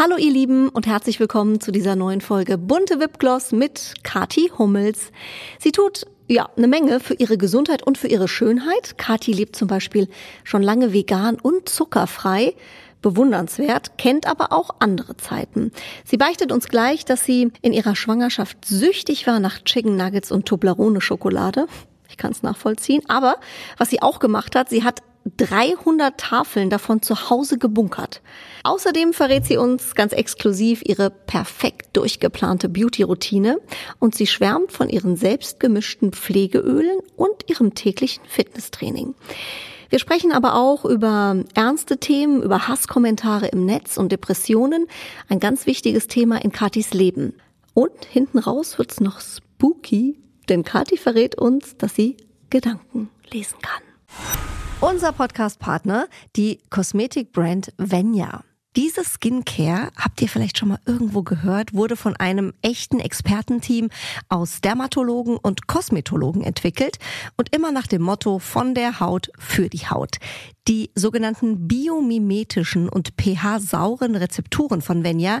Hallo ihr Lieben und herzlich willkommen zu dieser neuen Folge Bunte Wipgloss mit Kati Hummels. Sie tut ja eine Menge für ihre Gesundheit und für ihre Schönheit. Kati lebt zum Beispiel schon lange vegan und zuckerfrei. Bewundernswert, kennt aber auch andere Zeiten. Sie beichtet uns gleich, dass sie in ihrer Schwangerschaft süchtig war nach Chicken Nuggets und Toblerone Schokolade. Ich kann es nachvollziehen. Aber was sie auch gemacht hat, sie hat 300 Tafeln davon zu Hause gebunkert. Außerdem verrät sie uns ganz exklusiv ihre perfekt durchgeplante Beauty-Routine und sie schwärmt von ihren selbstgemischten Pflegeölen und ihrem täglichen Fitnesstraining. Wir sprechen aber auch über ernste Themen, über Hasskommentare im Netz und Depressionen, ein ganz wichtiges Thema in Katis Leben. Und hinten raus wird's noch spooky, denn Kathi verrät uns, dass sie Gedanken lesen kann. Unser Podcast-Partner, die Kosmetikbrand Venya. Diese Skincare, habt ihr vielleicht schon mal irgendwo gehört, wurde von einem echten Expertenteam aus Dermatologen und Kosmetologen entwickelt und immer nach dem Motto von der Haut für die Haut. Die sogenannten biomimetischen und pH-sauren Rezepturen von Venya,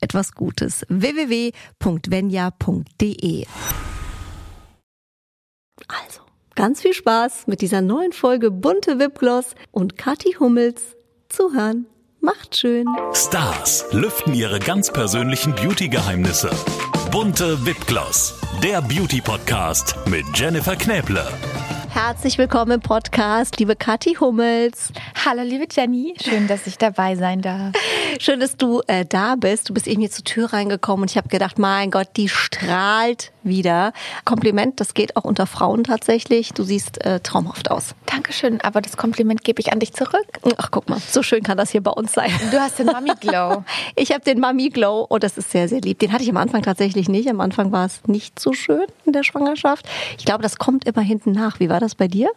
etwas Gutes. www.venya.de Also, ganz viel Spaß mit dieser neuen Folge Bunte Wipgloss und Kathi Hummels zuhören. Macht schön. Stars lüften ihre ganz persönlichen Beauty-Geheimnisse. Bunte Wipgloss, der Beauty-Podcast mit Jennifer Knäble. Herzlich willkommen im Podcast, liebe Kathi Hummels. Hallo, liebe Jenny. Schön, dass ich dabei sein darf. Schön, dass du äh, da bist. Du bist eben hier zur Tür reingekommen und ich habe gedacht, mein Gott, die strahlt wieder. Kompliment, das geht auch unter Frauen tatsächlich. Du siehst äh, traumhaft aus. Dankeschön, aber das Kompliment gebe ich an dich zurück. Ach, guck mal, so schön kann das hier bei uns sein. Du hast den Mami Glow. ich habe den Mami Glow und das ist sehr, sehr lieb. Den hatte ich am Anfang tatsächlich nicht. Am Anfang war es nicht so schön in der Schwangerschaft. Ich glaube, das kommt immer hinten nach. Wie war das bei dir?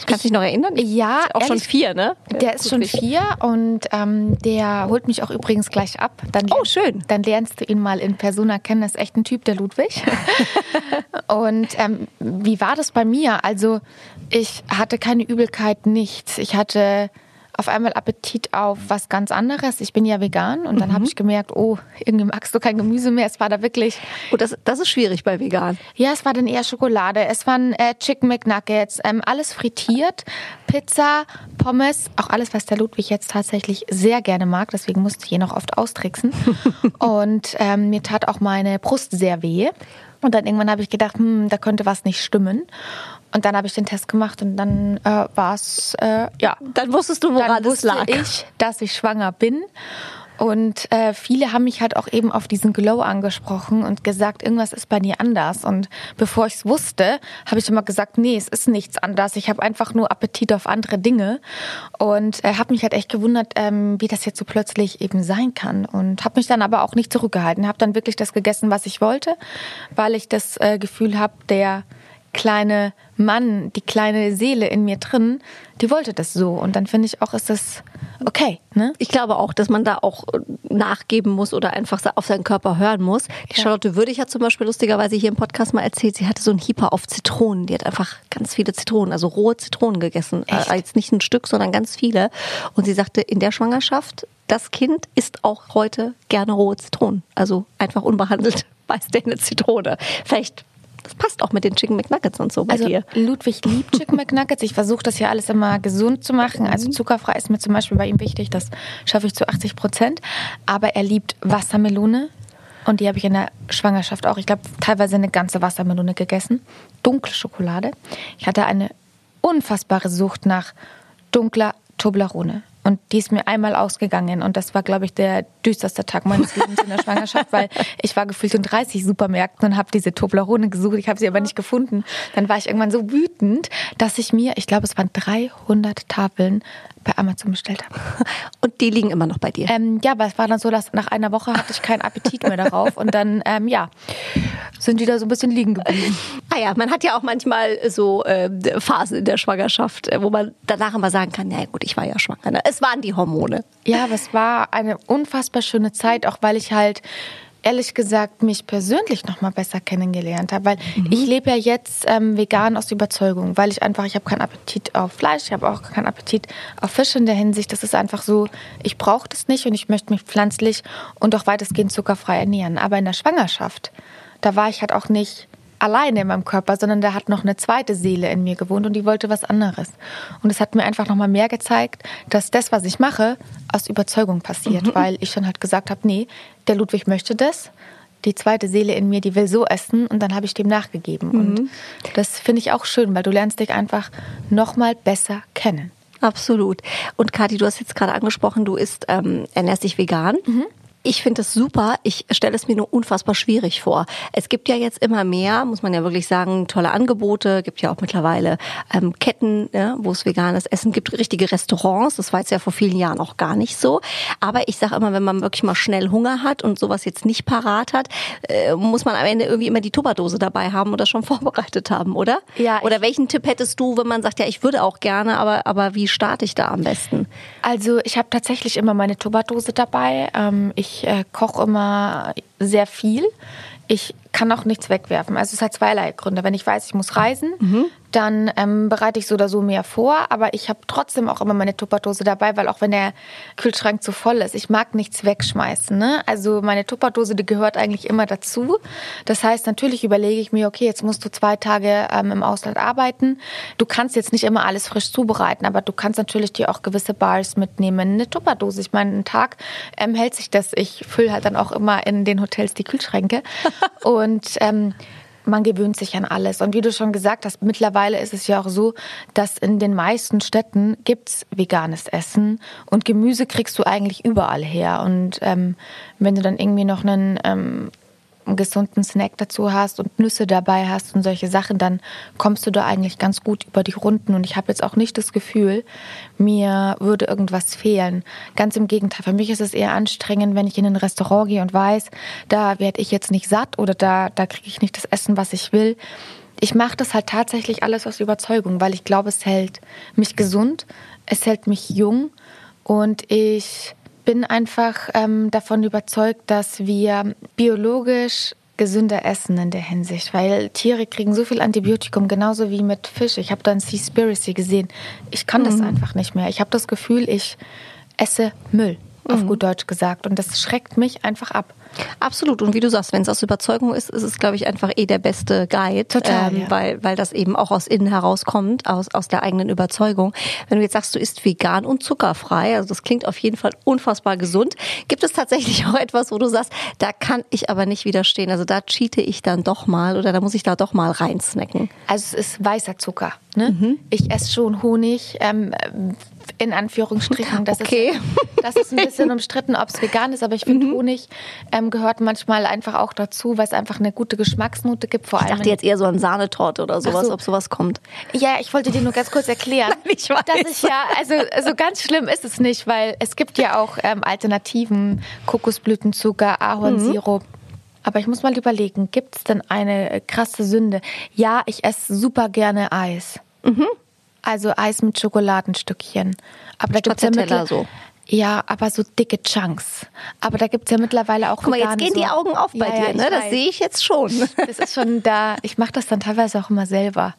Du kannst dich noch erinnern? Ja, auch schon vier, ne? Der ist schon vier und ähm, der holt mich auch übrigens gleich ab. Dann oh, schön. Dann lernst du ihn mal in Persona kennen. Das ist echt ein Typ, der Ludwig. und ähm, wie war das bei mir? Also ich hatte keine Übelkeit, nichts. Ich hatte auf einmal Appetit auf was ganz anderes. Ich bin ja vegan und dann mhm. habe ich gemerkt, oh, irgendwie magst du kein Gemüse mehr. Es war da wirklich. Oh, das, das ist schwierig bei vegan. Ja, es war dann eher Schokolade. Es waren äh, Chicken McNuggets, ähm, alles frittiert, Pizza, Pommes, auch alles, was der Ludwig jetzt tatsächlich sehr gerne mag. Deswegen musste ich ihn noch oft austricksen. und ähm, mir tat auch meine Brust sehr weh. Und dann irgendwann habe ich gedacht, hm, da könnte was nicht stimmen. Und dann habe ich den Test gemacht und dann äh, war es, äh, ja. Dann wusstest du, woran dann es lag. ich, dass ich schwanger bin. Und äh, viele haben mich halt auch eben auf diesen Glow angesprochen und gesagt, irgendwas ist bei dir anders. Und bevor ich es wusste, habe ich immer gesagt, nee, es ist nichts anders. Ich habe einfach nur Appetit auf andere Dinge. Und äh, habe mich halt echt gewundert, ähm, wie das jetzt so plötzlich eben sein kann. Und habe mich dann aber auch nicht zurückgehalten. Habe dann wirklich das gegessen, was ich wollte, weil ich das äh, Gefühl habe, der kleine Mann, die kleine Seele in mir drin, die wollte das so. Und dann finde ich auch, ist das okay. Ne? Ich glaube auch, dass man da auch äh, nachgeben muss oder einfach auf seinen Körper hören muss. Die ja. Charlotte Würdig hat zum Beispiel lustigerweise hier im Podcast mal erzählt, sie hatte so ein Hyper auf Zitronen. Die hat einfach ganz viele Zitronen, also rohe Zitronen gegessen. Äh, Echt? Jetzt nicht ein Stück, sondern ganz viele. Und sie sagte, in der Schwangerschaft, das Kind isst auch heute gerne rohe Zitronen. Also einfach unbehandelt beißt der eine Zitrone. Vielleicht das passt auch mit den Chicken McNuggets und so bei also, dir. Ludwig liebt Chicken McNuggets. Ich versuche das ja alles immer gesund zu machen. Also zuckerfrei ist mir zum Beispiel bei ihm wichtig. Das schaffe ich zu 80 Prozent. Aber er liebt Wassermelone. Und die habe ich in der Schwangerschaft auch. Ich glaube, teilweise eine ganze Wassermelone gegessen. Dunkle Schokolade. Ich hatte eine unfassbare Sucht nach dunkler Toblerone. Und die ist mir einmal ausgegangen. Und das war, glaube ich, der düsterste Tag meines Lebens in der Schwangerschaft, weil ich war gefühlt in 30 Supermärkten und habe diese Toblerone gesucht. Ich habe sie aber nicht gefunden. Dann war ich irgendwann so wütend, dass ich mir, ich glaube, es waren 300 Tafeln bei Amazon bestellt habe. Und die liegen immer noch bei dir? Ähm, ja, aber es war dann so, dass nach einer Woche hatte ich keinen Appetit mehr darauf. Und dann, ähm, ja, sind die da so ein bisschen liegen geblieben. Ah ja, man hat ja auch manchmal so äh, Phasen in der Schwangerschaft, äh, wo man danach immer sagen kann, ja gut, ich war ja schwanger. Ne? Es waren die Hormone. Ja, aber es war eine unfassbar schöne Zeit, auch weil ich halt ehrlich gesagt mich persönlich noch mal besser kennengelernt habe, weil mhm. ich lebe ja jetzt ähm, vegan aus Überzeugung, weil ich einfach ich habe keinen Appetit auf Fleisch, ich habe auch keinen Appetit auf Fisch in der Hinsicht. Das ist einfach so, ich brauche das nicht und ich möchte mich pflanzlich und auch weitestgehend zuckerfrei ernähren. Aber in der Schwangerschaft, da war ich halt auch nicht alleine in meinem Körper, sondern da hat noch eine zweite Seele in mir gewohnt und die wollte was anderes. Und es hat mir einfach noch mal mehr gezeigt, dass das, was ich mache, aus Überzeugung passiert, mhm. weil ich schon halt gesagt habe, nee, der Ludwig möchte das. Die zweite Seele in mir, die will so essen und dann habe ich dem nachgegeben. Mhm. Und das finde ich auch schön, weil du lernst dich einfach noch mal besser kennen. Absolut. Und Kathi, du hast jetzt gerade angesprochen, du isst, ähm, ernährst dich vegan. Mhm. Ich finde es super. Ich stelle es mir nur unfassbar schwierig vor. Es gibt ja jetzt immer mehr, muss man ja wirklich sagen, tolle Angebote. Gibt ja auch mittlerweile ähm, Ketten, ja, wo es veganes Essen gibt, richtige Restaurants. Das war jetzt ja vor vielen Jahren auch gar nicht so. Aber ich sage immer, wenn man wirklich mal schnell Hunger hat und sowas jetzt nicht parat hat, äh, muss man am Ende irgendwie immer die Tupperdose dabei haben das schon vorbereitet haben, oder? Ja. Oder welchen Tipp hättest du, wenn man sagt, ja, ich würde auch gerne, aber aber wie starte ich da am besten? Also ich habe tatsächlich immer meine Tupperdose dabei. Ähm, ich ich äh, koche immer sehr viel. Ich kann auch nichts wegwerfen. Also es hat zweierlei Gründe. Wenn ich weiß, ich muss reisen, mhm. Dann ähm, bereite ich so oder so mehr vor. Aber ich habe trotzdem auch immer meine Tupperdose dabei, weil auch wenn der Kühlschrank zu voll ist, ich mag nichts wegschmeißen. Ne? Also meine Tupperdose, die gehört eigentlich immer dazu. Das heißt, natürlich überlege ich mir, okay, jetzt musst du zwei Tage ähm, im Ausland arbeiten. Du kannst jetzt nicht immer alles frisch zubereiten, aber du kannst natürlich dir auch gewisse Bars mitnehmen. Eine Tupperdose, ich meine, einen Tag ähm, hält sich das. Ich fülle halt dann auch immer in den Hotels die Kühlschränke. Und ähm, man gewöhnt sich an alles. Und wie du schon gesagt hast, mittlerweile ist es ja auch so, dass in den meisten Städten gibt's veganes Essen und Gemüse kriegst du eigentlich überall her. Und ähm, wenn du dann irgendwie noch einen ähm, einen gesunden Snack dazu hast und Nüsse dabei hast und solche Sachen, dann kommst du da eigentlich ganz gut über die Runden. Und ich habe jetzt auch nicht das Gefühl, mir würde irgendwas fehlen. Ganz im Gegenteil. Für mich ist es eher anstrengend, wenn ich in ein Restaurant gehe und weiß, da werde ich jetzt nicht satt oder da, da kriege ich nicht das Essen, was ich will. Ich mache das halt tatsächlich alles aus Überzeugung, weil ich glaube, es hält mich gesund, es hält mich jung und ich bin einfach ähm, davon überzeugt, dass wir biologisch gesünder essen in der Hinsicht, weil Tiere kriegen so viel Antibiotikum, genauso wie mit Fisch. Ich habe da ein Seaspiracy gesehen. Ich kann das mhm. einfach nicht mehr. Ich habe das Gefühl, ich esse Müll, auf mhm. gut Deutsch gesagt. Und das schreckt mich einfach ab. Absolut. Und wie du sagst, wenn es aus Überzeugung ist, ist es, glaube ich, einfach eh der beste Guide, Total, ähm, ja. weil, weil das eben auch aus innen herauskommt, aus, aus der eigenen Überzeugung. Wenn du jetzt sagst, du isst vegan und zuckerfrei, also das klingt auf jeden Fall unfassbar gesund. Gibt es tatsächlich auch etwas, wo du sagst, da kann ich aber nicht widerstehen? Also da cheate ich dann doch mal oder da muss ich da doch mal reinsnacken. Also es ist weißer Zucker. Ne? Mhm. Ich esse schon Honig. Ähm, in Anführungsstrichen. Das, okay. ist, das ist ein bisschen umstritten, ob es vegan ist, aber ich finde, mhm. Honig ähm, gehört manchmal einfach auch dazu, weil es einfach eine gute Geschmacksnote gibt. Vor ich allem dachte jetzt eher so an Sahnetorte oder sowas, so. ob sowas kommt. Ja, ich wollte dir nur ganz kurz erklären. ich weiß. Dass ich ja, also so ganz schlimm ist es nicht, weil es gibt ja auch ähm, Alternativen, Kokosblütenzucker, Ahornsirup. Mhm. Aber ich muss mal überlegen, gibt es denn eine krasse Sünde? Ja, ich esse super gerne Eis. Mhm. Also Eis mit Schokoladenstückchen. Aber da gibt's ja so. Ja, aber so dicke Chunks. Aber da gibt's ja mittlerweile auch Guck mal, jetzt gehen so die Augen auf bei ja, dir, ne? Das sehe ich jetzt schon. Das ist schon da. Ich mache das dann teilweise auch immer selber.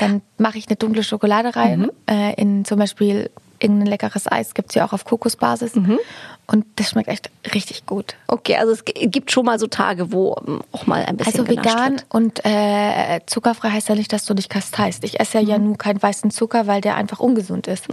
Dann mache ich eine dunkle Schokolade rein, mhm. äh, in zum Beispiel irgendein leckeres Eis gibt's ja auch auf Kokosbasis. Mhm. Und das schmeckt echt richtig gut. Okay, also es gibt schon mal so Tage, wo ähm, auch mal ein bisschen Also vegan wird. und äh, zuckerfrei heißt ja nicht, dass du dich kasteist. Ich esse ja, ja nur keinen weißen Zucker, weil der einfach ungesund ist.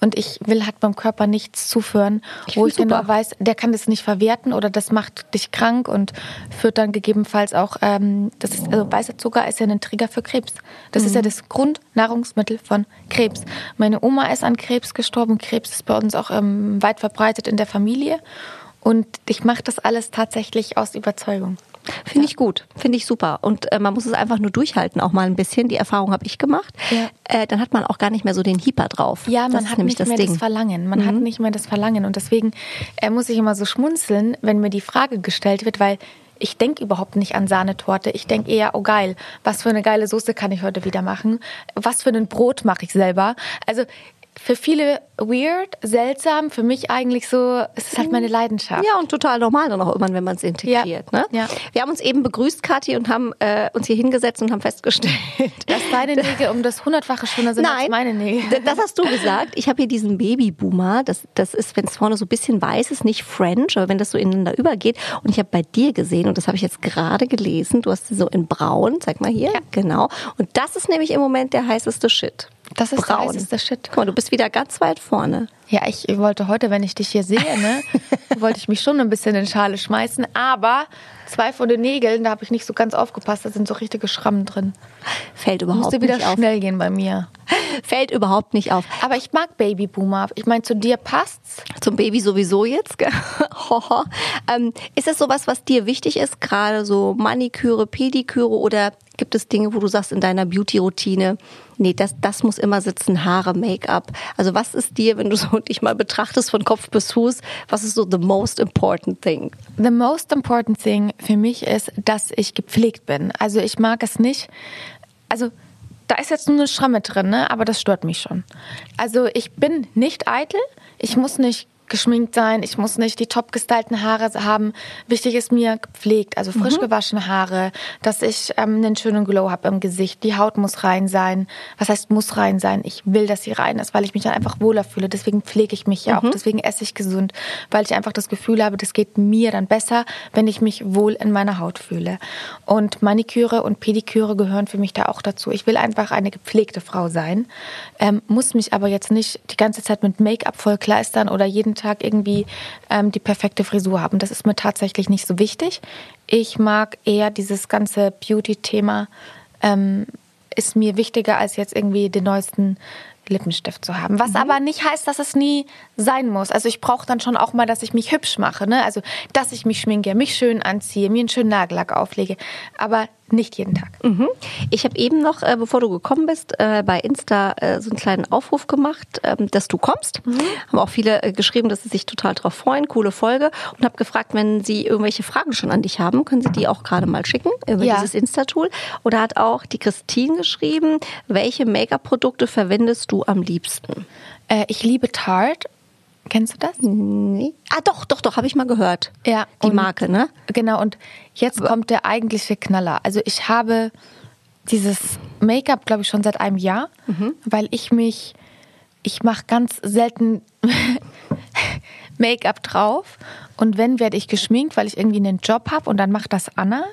Und ich will halt beim Körper nichts zuführen, Ich wo ich super. nur weiß, der kann das nicht verwerten oder das macht dich krank und führt dann gegebenenfalls auch, ähm, das ist, also weißer Zucker ist ja ein Trigger für Krebs. Das ist ja das Grundnahrungsmittel von Krebs. Meine Oma ist an Krebs gestorben. Krebs ist bei uns auch ähm, weit verbreitet in der Familie. Und ich mache das alles tatsächlich aus Überzeugung. Finde ich gut, finde ich super. Und äh, man muss es einfach nur durchhalten, auch mal ein bisschen. Die Erfahrung habe ich gemacht. Ja. Äh, dann hat man auch gar nicht mehr so den Hieper drauf. Ja, man das hat nämlich nicht das mehr Ding. Mhm. das Verlangen. Man hat nicht mehr das Verlangen. Und deswegen äh, muss ich immer so schmunzeln, wenn mir die Frage gestellt wird, weil ich denke überhaupt nicht an Sahnetorte. Ich denke eher, oh geil, was für eine geile Soße kann ich heute wieder machen? Was für ein Brot mache ich selber? Also für viele weird, seltsam, für mich eigentlich so, es ist halt meine Leidenschaft. Ja, und total normal dann auch irgendwann, wenn man es integriert. Ja. Ne? Ja. Wir haben uns eben begrüßt, Kathi, und haben äh, uns hier hingesetzt und haben festgestellt, Dass deine Nägel um das hundertfache schöner sind als meine Nägel. das hast du gesagt. Ich habe hier diesen Babyboomer. Das, das ist, wenn es vorne so ein bisschen weiß ist, nicht French, aber wenn das so ineinander übergeht. Und ich habe bei dir gesehen, und das habe ich jetzt gerade gelesen, du hast sie so in braun, zeig mal hier, genau. Und das ist nämlich im Moment der heißeste Shit. Das ist der braun. heißeste Shit. Guck mal, du bist wieder ganz weit vorne. Ja, ich wollte heute, wenn ich dich hier sehe, ne, wollte ich mich schon ein bisschen in Schale schmeißen. Aber zwei von den Nägeln, da habe ich nicht so ganz aufgepasst, da sind so richtige Schrammen drin. Fällt überhaupt Musste wieder nicht auf. schnell gehen bei mir. Fällt überhaupt nicht auf. Aber ich mag Babyboomer. Ich meine, zu dir passt's. Zum Baby sowieso jetzt. ähm, ist es sowas, was dir wichtig ist, gerade so Maniküre, Pediküre oder gibt es Dinge, wo du sagst in deiner Beauty-Routine, nee, das, das muss immer sitzen, Haare, Make-up. Also was ist dir, wenn du so dich mal betrachtest von Kopf bis Fuß, was ist so the most important thing? The most important thing für mich ist, dass ich gepflegt bin. Also ich mag es nicht. Also da ist jetzt nur eine Schramme drin, ne? aber das stört mich schon. Also ich bin nicht eitel. Ich muss nicht geschminkt sein, ich muss nicht die top gestylten Haare haben. Wichtig ist mir gepflegt, also frisch gewaschene Haare, dass ich ähm, einen schönen Glow habe im Gesicht. Die Haut muss rein sein. Was heißt muss rein sein? Ich will, dass sie rein ist, weil ich mich dann einfach wohler fühle. Deswegen pflege ich mich ja auch. Deswegen esse ich gesund, weil ich einfach das Gefühl habe, das geht mir dann besser, wenn ich mich wohl in meiner Haut fühle. Und Maniküre und Pediküre gehören für mich da auch dazu. Ich will einfach eine gepflegte Frau sein, ähm, muss mich aber jetzt nicht die ganze Zeit mit Make-up vollkleistern oder jeden Tag irgendwie ähm, die perfekte Frisur haben. Das ist mir tatsächlich nicht so wichtig. Ich mag eher dieses ganze Beauty-Thema, ähm, ist mir wichtiger als jetzt irgendwie den neuesten Lippenstift zu haben. Was aber nicht heißt, dass es nie sein muss. Also ich brauche dann schon auch mal, dass ich mich hübsch mache. Ne? Also dass ich mich schminke, mich schön anziehe, mir einen schönen Nagellack auflege. Aber nicht jeden Tag. Mhm. Ich habe eben noch, äh, bevor du gekommen bist, äh, bei Insta äh, so einen kleinen Aufruf gemacht, ähm, dass du kommst. Haben auch viele äh, geschrieben, dass sie sich total drauf freuen. Coole Folge. Und habe gefragt, wenn sie irgendwelche Fragen schon an dich haben, können sie die auch gerade mal schicken über Ja. dieses Insta-Tool. Oder hat auch die Christine geschrieben, welche Make-up-Produkte verwendest du am liebsten? Äh, ich liebe Tarte. Kennst du das? Nee. Ah, doch, doch, doch, habe ich mal gehört. Ja. Die und- Marke, ne? Genau, und jetzt kommt der eigentliche Knaller. Also ich habe dieses Make-up, glaube ich, schon seit einem Jahr, weil ich mich, ich mache ganz selten Make-up drauf und wenn, werde ich geschminkt, weil ich irgendwie einen Job habe und dann macht das Anna.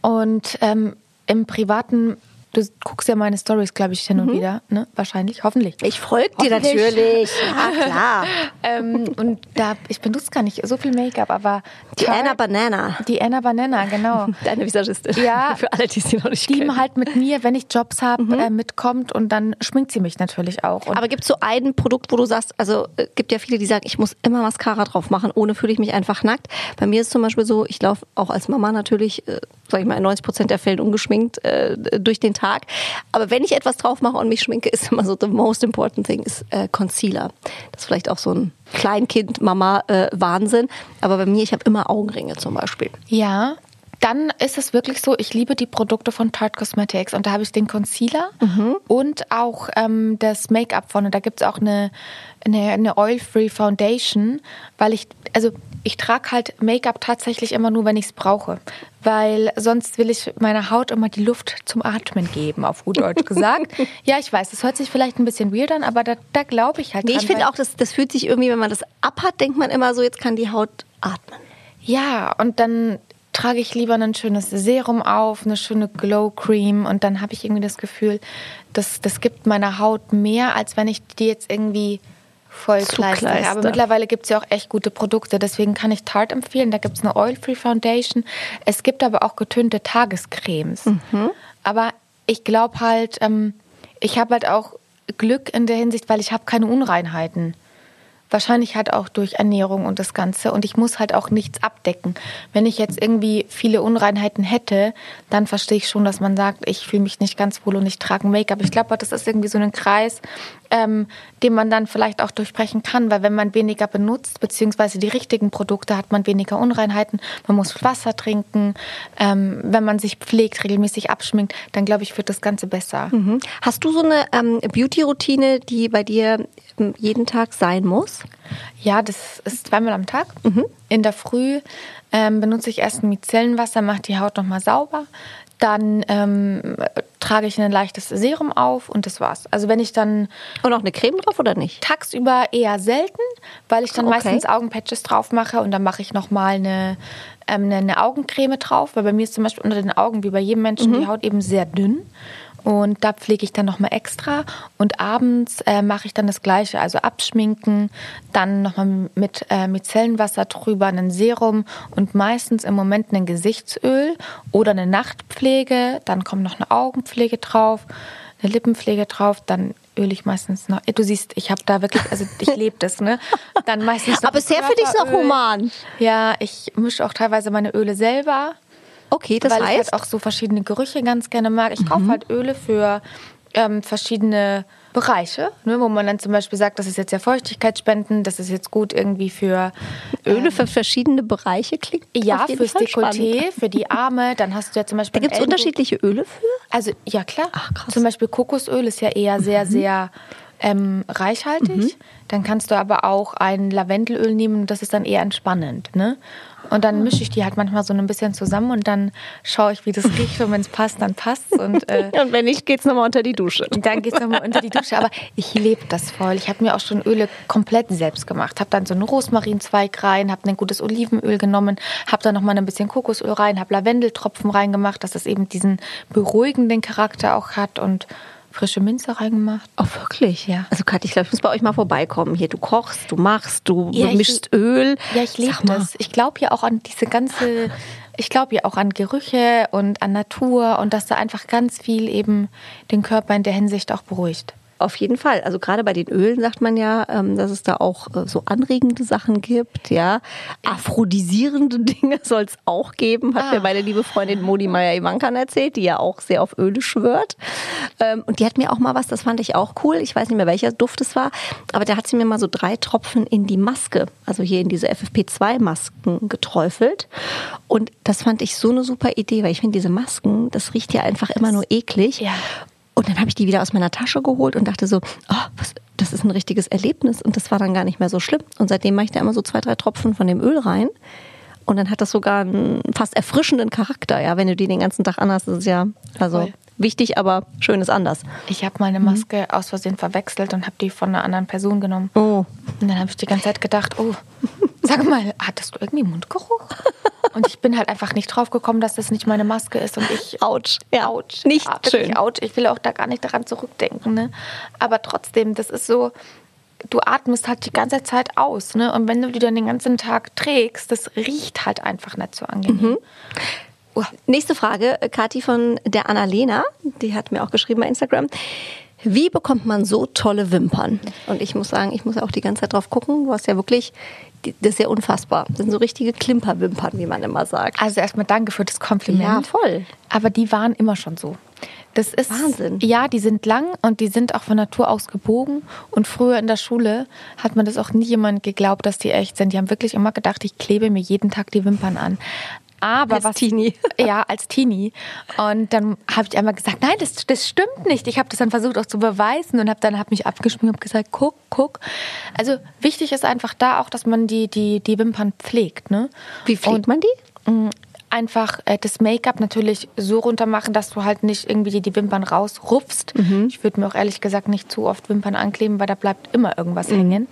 Und ähm, im Privaten, du guckst ja meine Stories, glaube ich, hin und wieder, ne? Wahrscheinlich, hoffentlich. Ich folge dir natürlich. Ja, klar. ähm, und da, ich benutze gar nicht so viel Make-up, aber Die Tarte- Anna Banana. Die Anna Banana, genau. Deine Visagistin. Ja. Für alle, die sie noch nicht Die kennen. halt mit mir, wenn ich Jobs habe, äh, mitkommt und dann schminkt sie mich natürlich auch. Aber gibt es so ein Produkt, wo du sagst, also äh, gibt ja viele, die sagen, ich muss immer Mascara drauf machen, ohne fühle ich mich einfach nackt. Bei mir ist zum Beispiel so, ich laufe auch als Mama natürlich, äh, sag ich mal, in 90 Prozent der Fällen ungeschminkt äh, durch den Tag. Aber wenn ich etwas drauf mache und mich schminke, ist immer so, the most important thing ist äh, Concealer. Das ist vielleicht auch so ein Kleinkind-Mama-Wahnsinn. Aber bei mir, ich habe immer Augenringe zum Beispiel. ja, dann ist es wirklich so, ich liebe die Produkte von Tarte Cosmetics und da habe ich den Concealer und auch ähm, das Make-up von und da gibt es auch eine, eine, eine Oil-Free Foundation, weil ich, also ich trage halt Make-up tatsächlich immer nur, wenn ich es brauche, weil sonst will ich meiner Haut immer die Luft zum Atmen geben, auf gut Deutsch gesagt. ja, ich weiß, das hört sich vielleicht ein bisschen weird an, aber da, da glaube ich halt Nee, ich dran, finde weil- auch, das, das fühlt sich irgendwie, wenn man das abhat, denkt man immer so, jetzt kann die Haut atmen. Ja, und dann trage ich lieber ein schönes Serum auf, eine schöne Glow Cream und dann habe ich irgendwie das Gefühl, das, das gibt meiner Haut mehr, als wenn ich die jetzt irgendwie voll Zukleister. kleister. Aber mittlerweile gibt es ja auch echt gute Produkte, deswegen kann ich Tarte empfehlen. Da gibt es eine Oil-Free Foundation. Es gibt aber auch getönte Tagescremes. Aber ich glaube halt, ähm, ich habe halt auch Glück in der Hinsicht, weil ich habe keine Unreinheiten. Wahrscheinlich halt auch durch Ernährung und das Ganze. Und ich muss halt auch nichts abdecken. Wenn ich jetzt irgendwie viele Unreinheiten hätte, dann verstehe ich schon, dass man sagt, ich fühle mich nicht ganz wohl und ich trage Make-up. Ich glaube, das ist irgendwie so ein Kreis, ähm, den man dann vielleicht auch durchbrechen kann. Weil wenn man weniger benutzt, beziehungsweise die richtigen Produkte, hat man weniger Unreinheiten. Man muss Wasser trinken. Ähm, wenn man sich pflegt, regelmäßig abschminkt, dann glaube ich, wird das Ganze besser. Mhm. Hast du so eine ähm, Beauty-Routine, die bei dir jeden Tag sein muss? Ja, das ist zweimal am Tag. In der Früh ähm, benutze ich erst ein Micellenwasser, mache die Haut nochmal sauber. Dann ähm, trage ich ein leichtes Serum auf und das war's. Also wenn ich dann Und noch eine Creme drauf oder nicht? tagsüber eher selten, weil ich dann Okay. meistens Augenpatches drauf mache und dann mache ich nochmal eine, ähm, eine, eine Augencreme drauf, weil bei mir ist zum Beispiel unter den Augen wie bei jedem Menschen die Haut eben sehr dünn. Und da pflege ich dann nochmal extra. Und abends äh, mache ich dann das Gleiche, also abschminken, dann nochmal mit äh, Micellenwasser drüber, ein Serum und meistens im Moment ein Gesichtsöl oder eine Nachtpflege. Dann kommt noch eine Augenpflege drauf, eine Lippenpflege drauf, dann öle ich meistens noch. Du siehst, ich habe da wirklich, also ich lebe das, ne? Dann meistens noch Aber bisher finde ich es noch human. Ja, ich mische auch teilweise meine Öle selber, Okay, das weil ich heißt, halt auch so verschiedene Gerüche ganz gerne mag. Ich kaufe halt Öle für ähm, verschiedene Bereiche, ne, wo man dann zum Beispiel sagt, das ist jetzt ja Feuchtigkeitsspenden, das ist jetzt gut irgendwie für Öle für verschiedene Bereiche klingt ja fürs Fall spannend. Dekolleté, für die Arme. Dann hast du ja zum Da Beispiel gibt es unterschiedliche Öle für? Also ja klar. Ach, krass. Mhm. Zum Beispiel Kokosöl ist ja eher sehr, sehr ähm, reichhaltig. Dann kannst du aber auch ein Lavendelöl nehmen und das ist dann eher entspannend. Ne? Und dann mische ich die halt manchmal so ein bisschen zusammen und dann schaue ich, wie das riecht und wenn es passt, dann passt Und äh, Und wenn nicht, geht's nochmal unter die Dusche. dann geht es nochmal unter die Dusche. Aber ich lebe das voll. Ich habe mir auch schon Öle komplett selbst gemacht. Habe dann so einen Rosmarinzweig rein, habe ein gutes Olivenöl genommen, habe dann nochmal ein bisschen Kokosöl rein, habe Lavendeltropfen reingemacht, dass es eben diesen beruhigenden Charakter auch hat und frische Minze reingemacht. Oh, wirklich? Ja. Also Katja, ich glaube, ich muss bei euch mal vorbeikommen. Hier, du kochst, du machst, du Ja, ich- mischst Öl. Ja, ich liebe das. Ich glaube ja auch an diese ganze, ich glaube ja auch an Gerüche und an Natur und dass da einfach ganz viel eben den Körper in der Hinsicht auch beruhigt. Auf jeden Fall. Also gerade bei den Ölen sagt man ja, ähm, dass es da auch äh, so anregende Sachen gibt, ja. Aphrodisierende Dinge soll es auch geben, hat Ah. mir meine liebe Freundin Modi Meyer-Ivankan erzählt, die ja auch sehr auf Öle schwört. Ähm, Und die hat mir auch mal was, das fand ich auch cool. Ich weiß nicht mehr, welcher Duft es war, aber da hat sie mir mal so drei Tropfen in die Maske, also hier in diese FFP2-Masken geträufelt. Und das fand ich so eine super Idee, weil ich finde, diese Masken, das riecht ja einfach immer nur eklig. Ja. Und dann habe ich die wieder aus meiner Tasche geholt und dachte so, oh, was, das ist ein richtiges Erlebnis. Und das war dann gar nicht mehr so schlimm. Und seitdem mache ich da immer so zwei, drei Tropfen von dem Öl rein. Und dann hat das sogar einen fast erfrischenden Charakter, ja, wenn du die den ganzen Tag anhast. Ist ja also Voll. Wichtig, aber schön ist anders. Ich habe meine Maske aus Versehen verwechselt und habe die von einer anderen Person genommen. Oh. Und dann habe ich die ganze Zeit gedacht, oh, sag mal, hattest du irgendwie Mundgeruch? Und ich bin halt einfach nicht drauf gekommen, dass das nicht meine Maske ist und ich Autsch. Ja, Autsch. nicht wirklich schön. Autsch. Ich will auch da gar nicht daran zurückdenken. Ne? Aber trotzdem, das ist so, du atmest halt die ganze Zeit aus. Ne? Und wenn du die dann den ganzen Tag trägst, das riecht halt einfach nicht so angenehm. Oh, Nächste Frage, äh, Kathi von der Annalena, die hat mir auch geschrieben bei Instagram. Wie bekommt man so tolle Wimpern? Und ich muss sagen, ich muss auch die ganze Zeit drauf gucken. Du hast ja wirklich, das ist ja unfassbar. Das sind so richtige Klimperwimpern, wie man immer sagt. Also erstmal danke für das Kompliment. Ja, voll. Aber die waren immer schon so. Das ist Wahnsinn. Ja, die sind lang und die sind auch von Natur aus gebogen. Und früher in der Schule hat man das auch nie jemand geglaubt, dass die echt sind. Die haben wirklich immer gedacht, ich klebe mir jeden Tag die Wimpern an. Aber Als was Teenie. Ja, als Teenie. Und dann habe ich einmal gesagt, nein, das, das stimmt nicht. Ich habe das dann versucht auch zu beweisen und habe dann hab mich abgeschminkt und gesagt, guck, guck. Also wichtig ist einfach da auch, dass man die, die, die Wimpern pflegt. Ne? Wie pflegt Und man die? mh, einfach äh, das Make-up natürlich so runter machen, dass du halt nicht irgendwie die Wimpern rausrupfst. Ich würde mir auch ehrlich gesagt nicht zu oft Wimpern ankleben, weil da bleibt immer irgendwas hängen.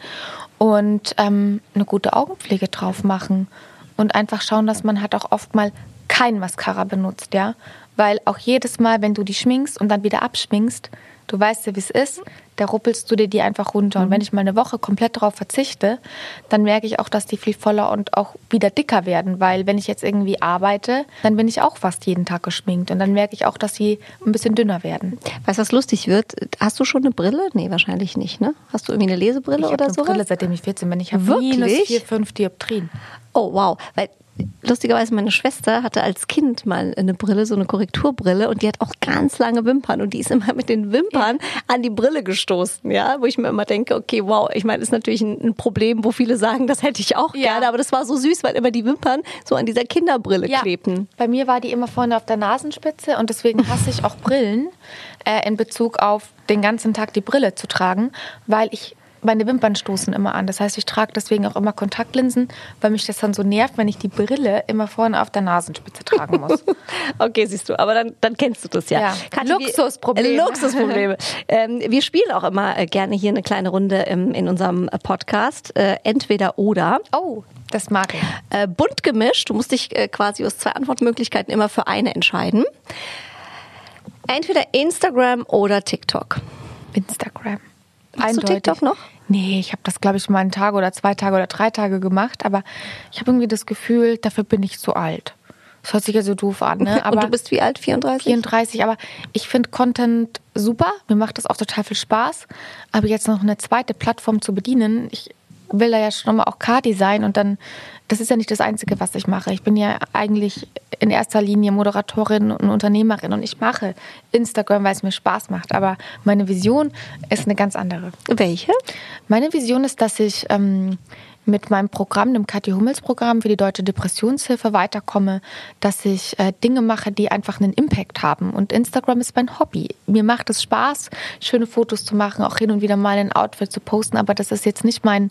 Und ähm, eine gute Augenpflege drauf machen und einfach schauen, dass man halt auch oft mal kein Mascara benutzt, ja, weil auch jedes Mal, wenn du die schminkst und dann wieder abschminkst, du weißt ja, wie es ist, da ruppelst du dir die einfach runter. Und wenn ich mal eine Woche komplett darauf verzichte, dann merke ich auch, dass die viel voller und auch wieder dicker werden, weil wenn ich jetzt irgendwie arbeite, dann bin ich auch fast jeden Tag geschminkt und dann merke ich auch, dass sie ein bisschen dünner werden. Weißt du, was lustig wird? Hast du schon eine Brille? Nee, wahrscheinlich nicht, ne? Hast du irgendwie eine Lesebrille Ich habe oder eine so? Brille, seitdem ich 14 bin. Ich habe Wirklich? minus 4, 5 Dioptrien. Oh, wow. Weil lustigerweise meine Schwester hatte als Kind mal eine Brille, so eine Korrekturbrille und die hat auch ganz lange Wimpern und die ist immer mit den Wimpern an die Brille gestoßen, ja, wo ich mir immer denke, okay, wow, ich meine, ist natürlich ein, Problem, wo viele sagen, das hätte ich auch Ja. gerne, aber das war so süß, weil immer die Wimpern so an dieser Kinderbrille klebten. Bei mir war die immer vorne auf der Nasenspitze und deswegen hasse ich auch Brillen äh, in Bezug auf den ganzen Tag die Brille zu tragen, weil ich meine Wimpern stoßen immer an. Das heißt, ich trage deswegen auch immer Kontaktlinsen, weil mich das dann so nervt, wenn ich die Brille immer vorne auf der Nasenspitze tragen muss. Okay, siehst du, aber dann, dann kennst du das ja. Ja. Kathi, wir- Luxusprobleme. Äh, Luxusprobleme. ähm, wir spielen auch immer äh, gerne hier eine kleine Runde im, in unserem äh, Podcast. Äh, entweder oder. Oh, das mag ich. Äh, bunt gemischt. Du musst dich quasi aus zwei Antwortmöglichkeiten immer für eine entscheiden. Entweder Instagram oder TikTok. Instagram. Machst du TikTok noch? Nee, ich habe das, glaube ich, mal einen Tag oder zwei Tage oder drei Tage gemacht, aber ich habe irgendwie das Gefühl, dafür bin ich zu alt. Das hört sich ja so doof an, ne? Aber Und du bist wie alt? 34? 34, aber ich finde Content super. Mir macht das auch total viel Spaß. Aber jetzt noch eine zweite Plattform zu bedienen, ich will da ja schon mal auch Kati sein und dann, das ist ja nicht das Einzige, was ich mache. Ich bin ja eigentlich in erster Linie Moderatorin und Unternehmerin und ich mache Instagram, weil es mir Spaß macht. Aber meine Vision ist eine ganz andere. Welche? Meine Vision ist, dass ich ähm, mit meinem Programm, dem Kathi Hummels Programm für die Deutsche Depressionshilfe weiterkomme, dass ich äh, Dinge mache, die einfach einen Impact haben. Und Instagram ist mein Hobby. Mir macht es Spaß, schöne Fotos zu machen, auch hin und wieder mal ein Outfit zu posten, aber das ist jetzt nicht mein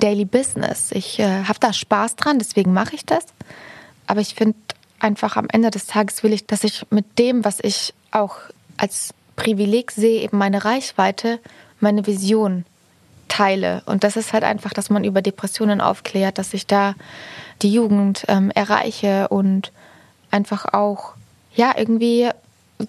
Daily Business. Ich äh, habe da Spaß dran, deswegen mache ich das. Aber ich finde einfach am Ende des Tages will ich, dass ich mit dem, was ich auch als Privileg sehe, eben meine Reichweite, meine Vision teile. Und das ist halt einfach, dass man über Depressionen aufklärt, dass ich da die Jugend ähm, erreiche und einfach auch, ja, irgendwie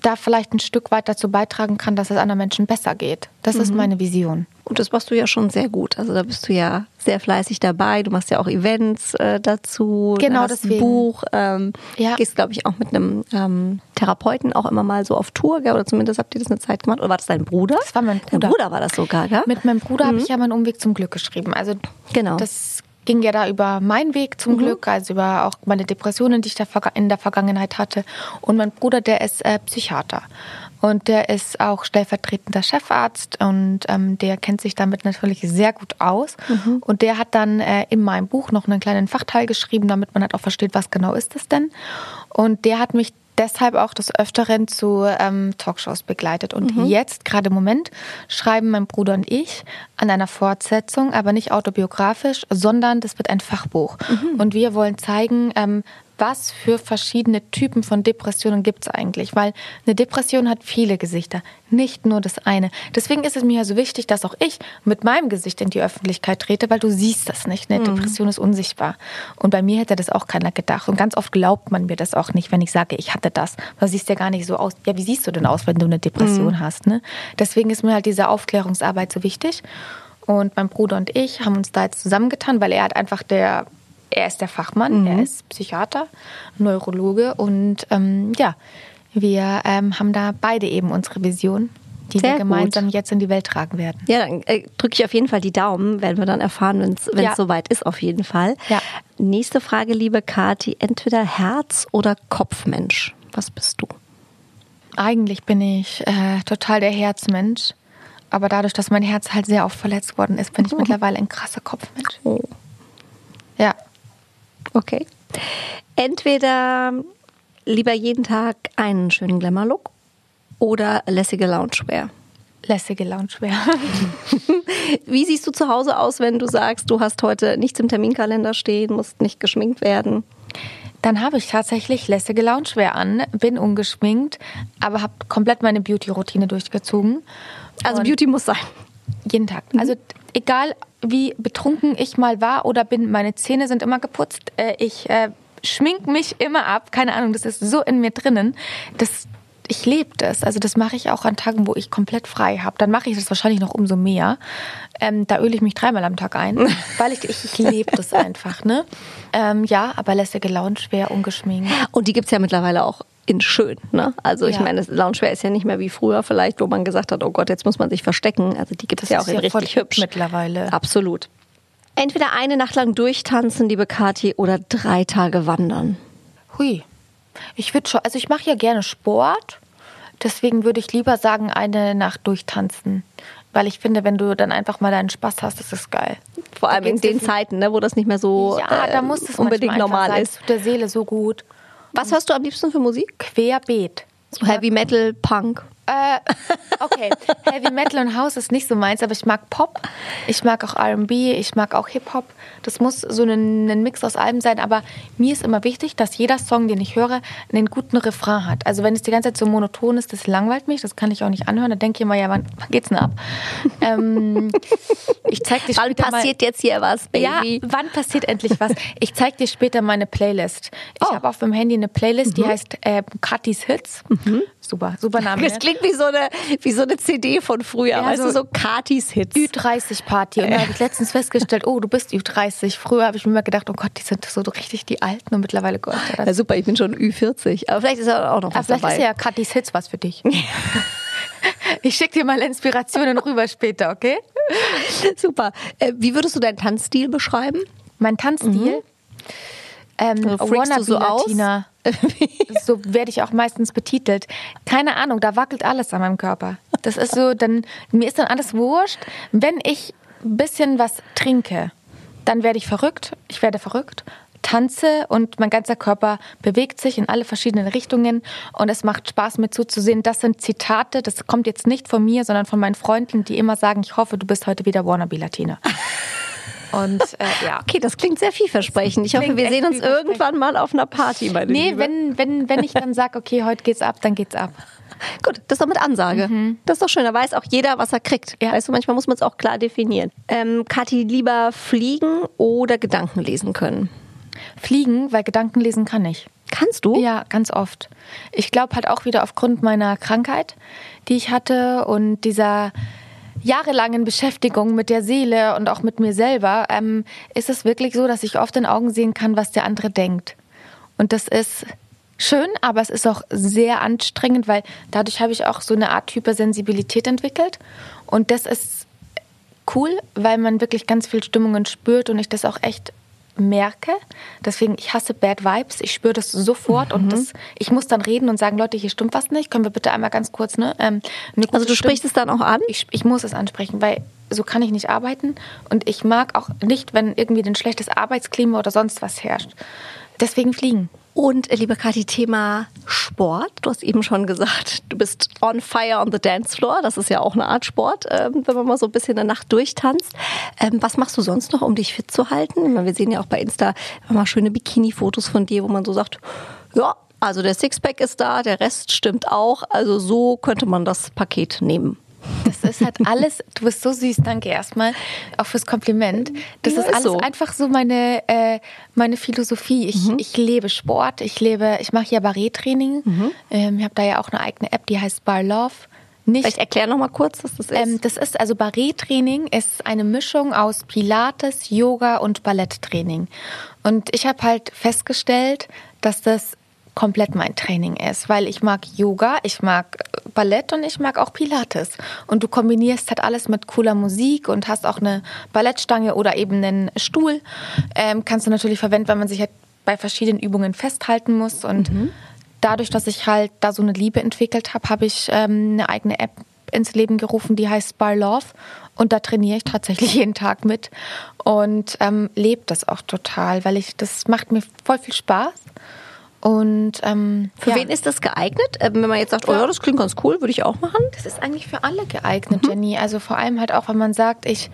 da vielleicht ein Stück weit dazu beitragen kann, dass es anderen Menschen besser geht. Das ist meine Vision. Und das machst du ja schon sehr gut. Also da bist du ja sehr fleißig dabei. Du machst ja auch Events äh, dazu. Genau, hast deswegen. Ein Buch. Ähm, Ja. Gehst, glaube ich, auch mit einem ähm, Therapeuten auch immer mal so auf Tour, gell? oder zumindest habt ihr das eine Zeit gemacht. Oder war das dein Bruder? Das war mein Dein Bruder. Bruder war das sogar, gell? Mit meinem Bruder habe ich ja meinen Umweg zum Glück geschrieben. Also Genau. das ging ja da über meinen Weg zum Glück, also über auch meine Depressionen, die ich in der Vergangenheit hatte. Und mein Bruder, der ist äh, Psychiater. Und der ist auch stellvertretender Chefarzt und ähm, der kennt sich damit natürlich sehr gut aus. Und der hat dann äh, in meinem Buch noch einen kleinen Fachteil geschrieben, damit man halt auch versteht, was genau ist das denn. Und der hat mich deshalb auch des Öfteren zu ähm, Talkshows begleitet. Und jetzt, gerade im Moment, schreiben mein Bruder und ich an einer Fortsetzung, aber nicht autobiografisch, sondern das wird ein Fachbuch. Und wir wollen zeigen, ähm, was für verschiedene Typen von Depressionen gibt es eigentlich? Weil eine Depression hat viele Gesichter, nicht nur das eine. Deswegen ist es mir ja so wichtig, dass auch ich mit meinem Gesicht in die Öffentlichkeit trete, weil du siehst das nicht. Eine Depression ist unsichtbar. Und bei mir hätte das auch keiner gedacht. Und ganz oft glaubt man mir das auch nicht, wenn ich sage, ich hatte das. Du siehst ja gar nicht so aus. Ja, wie siehst du denn aus, wenn du eine Depression hast? Ne? Deswegen ist mir halt diese Aufklärungsarbeit so wichtig. Und mein Bruder und ich haben uns da jetzt zusammengetan, weil er hat einfach der er ist der Fachmann, er ist Psychiater, Neurologe und ähm, ja, wir ähm, haben da beide eben unsere Vision, die Sehr wir gut. gemeinsam jetzt in die Welt tragen werden. Ja, dann äh, drücke ich auf jeden Fall die Daumen, werden wir dann erfahren, wenn es Ja. soweit ist, auf jeden Fall. Ja. Nächste Frage, liebe Kati, entweder Herz- oder Kopfmensch. Was bist du? Eigentlich bin ich äh, total der Herzmensch, aber dadurch, dass mein Herz halt sehr oft verletzt worden ist, bin ich mittlerweile ein krasser Kopfmensch. Oh. Ja, Okay. Entweder lieber jeden Tag einen schönen Glamour-Look oder lässige Loungewear. Lässige Loungewear. Wie siehst du zu Hause aus, wenn du sagst, du hast heute nichts im Terminkalender stehen, musst nicht geschminkt werden? Dann habe ich tatsächlich lässige Loungewear an, bin ungeschminkt, aber habe komplett meine Beauty-Routine durchgezogen. Also Beauty muss sein. Jeden Tag. Also egal wie betrunken ich mal war oder bin, meine Zähne sind immer geputzt. Äh, ich äh, schmink mich immer ab. Keine Ahnung, das ist so in mir drinnen. Das, ich lebe das. Also das mache ich auch an Tagen, wo ich komplett frei habe. Dann mache ich das wahrscheinlich noch umso mehr. Ähm, da öle ich mich dreimal am Tag ein, weil ich, ich, ich lebe das einfach. Ne? Ähm, ja, aber lässige Loungewear, ungeschminkt. Und die gibt's ja mittlerweile auch in schön. Ne? Also ich Ja. meine, das Loungewear ist ja nicht mehr wie früher vielleicht, wo man gesagt hat, oh Gott, jetzt muss man sich verstecken. Also die gibt es Das ja auch ja richtig hübsch. mittlerweile. Absolut. Entweder eine Nacht lang durchtanzen, liebe Kathi, oder drei Tage wandern. Hui. Ich würde schon, also ich mache ja gerne Sport. Deswegen würde ich lieber sagen, eine Nacht durchtanzen. Weil ich finde, wenn du dann einfach mal deinen Spaß hast, das ist geil. Vor allem in den Zeiten, ne, wo das nicht mehr so ja, äh, da muss es unbedingt manchmal normal sein. ist. Es tut der Seele so gut. Was hörst du am liebsten für Musik? Querbeet. So Heavy Metal, Punk. Äh, okay, Heavy Metal und House ist nicht so meins, aber ich mag Pop, ich mag auch R&B, ich mag auch Hip-Hop. Das muss so ein, ein Mix aus allem sein, aber mir ist immer wichtig, dass jeder Song, den ich höre, einen guten Refrain hat. Also wenn es die ganze Zeit so monoton ist, das langweilt mich, das kann ich auch nicht anhören. Da denke ich immer, ja, wann, wann geht's denn ab? ähm, ich zeig dir Wann später mal- passiert jetzt hier was, Baby? ja, wann passiert endlich was? Ich zeig dir später meine Playlist. Ich Oh. habe auf meinem Handy eine Playlist, die heißt äh, Katis Hits. Super, super Name. Das ne? klingt wie so eine, wie so eine CD von früher, Ja, weißt so- du, so Katis Hits. Ü30-Party. Und da habe ich letztens festgestellt, oh, du bist Ü30. Früher habe ich mir immer gedacht, oh Gott, die sind so richtig die Alten und mittlerweile Gott. Ja, super, ich bin schon Ü40. Aber vielleicht ist ja auch noch aber was vielleicht dabei. ist ja Katis Hits was für dich. Ich schicke dir mal Inspirationen rüber später, okay? Super. Äh, wie würdest du deinen Tanzstil beschreiben? Mein Tanzstil. Ähm, Also du so? Latina. so werde ich auch meistens betitelt. Keine Ahnung, da wackelt alles an meinem Körper. Das ist so, dann, mir ist dann alles wurscht. Wenn ich ein bisschen was trinke, dann werde ich verrückt. Ich werde verrückt, tanze und mein ganzer Körper bewegt sich in alle verschiedenen Richtungen und es macht Spaß mit zuzusehen. Das sind Zitate, das kommt jetzt nicht von mir, sondern von meinen Freunden, die immer sagen, ich hoffe, du bist heute wieder Wannabe Latina. Und äh, ja. Okay, das klingt sehr vielversprechend. Ich hoffe, wir sehen uns irgendwann mal auf einer Party, meine Nee, Liebe. wenn, wenn, wenn ich dann sage, okay, heute geht's ab, dann geht's ab. Gut, das ist doch mit Ansage. Das ist doch schön, da weiß auch jeder, was er kriegt. Ja. Weißt du, manchmal muss man es auch klar definieren. Ähm, Kathi, lieber fliegen oder Gedanken lesen können? Fliegen, weil Gedanken lesen kann ich. Kannst du? Ja, ganz oft. Ich glaube halt auch wieder aufgrund meiner Krankheit, die ich hatte und dieser jahrelangen Beschäftigung mit der Seele und auch mit mir selber, ähm, ist es wirklich so, dass ich oft in Augen sehen kann, was der andere denkt. Und das ist schön, aber es ist auch sehr anstrengend, weil dadurch habe ich auch so eine Art Hypersensibilität entwickelt. Und das ist cool, weil man wirklich ganz viel Stimmungen spürt und ich das auch echt merke. Deswegen, ich hasse Bad Vibes. Ich spüre das sofort und das, ich muss dann reden und sagen, Leute, hier stimmt was nicht. Können wir bitte einmal ganz kurz, ne? Ähm, Also du sprichst es dann auch an? ich, ich muss es ansprechen, weil so kann ich nicht arbeiten und ich mag auch nicht, wenn irgendwie ein schlechtes Arbeitsklima oder sonst was herrscht. Deswegen fliegen. Und äh, liebe Kathi, Thema Sport. Du hast eben schon gesagt, du bist on fire on the dance floor. Das ist ja auch eine Art Sport, ähm, wenn man mal so ein bisschen eine Nacht durchtanzt. Ähm, was machst du sonst noch, um dich fit zu halten? Wir sehen ja auch bei Insta immer schöne Bikini-Fotos von dir, wo man so sagt, ja, also der Sixpack ist da, der Rest stimmt auch. Also so könnte man das Paket nehmen. Das ist halt alles, du bist so süß, danke erstmal, auch fürs Kompliment. Das Ja, ist alles so. einfach so meine, äh, meine Philosophie. Ich, ich lebe Sport, ich lebe, ich mache ja Barré-Training. Ähm, ich habe da ja auch eine eigene App, die heißt Bar Love. Nicht Vielleicht erklär noch mal kurz, was das ist. Ähm, das ist also Barré-Training ist eine Mischung aus Pilates, Yoga und Balletttraining. Und ich habe halt festgestellt, dass das komplett mein Training ist, weil ich mag Yoga, ich mag Ballett und ich mag auch Pilates. Und du kombinierst halt alles mit cooler Musik und hast auch eine Ballettstange oder eben einen Stuhl. Ähm, kannst du natürlich verwenden, wenn man sich halt bei verschiedenen Übungen festhalten muss. Und dadurch, dass ich halt da so eine Liebe entwickelt habe, habe ich ähm, eine eigene App ins Leben gerufen, die heißt Spy Love. Und da trainiere ich tatsächlich jeden Tag mit und ähm, lebe das auch total, weil ich, das macht mir voll viel Spaß. Und ähm, für ja. wen ist das geeignet? Ähm, wenn man jetzt sagt, oh ja, das klingt ganz cool, würde ich auch machen. Das ist eigentlich für alle geeignet, mhm. Jenny. Also vor allem halt auch, wenn man sagt, ich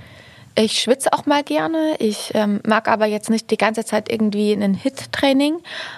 ich schwitze auch mal gerne. Ich ähm, mag aber jetzt nicht die ganze Zeit irgendwie ein Hit-Training,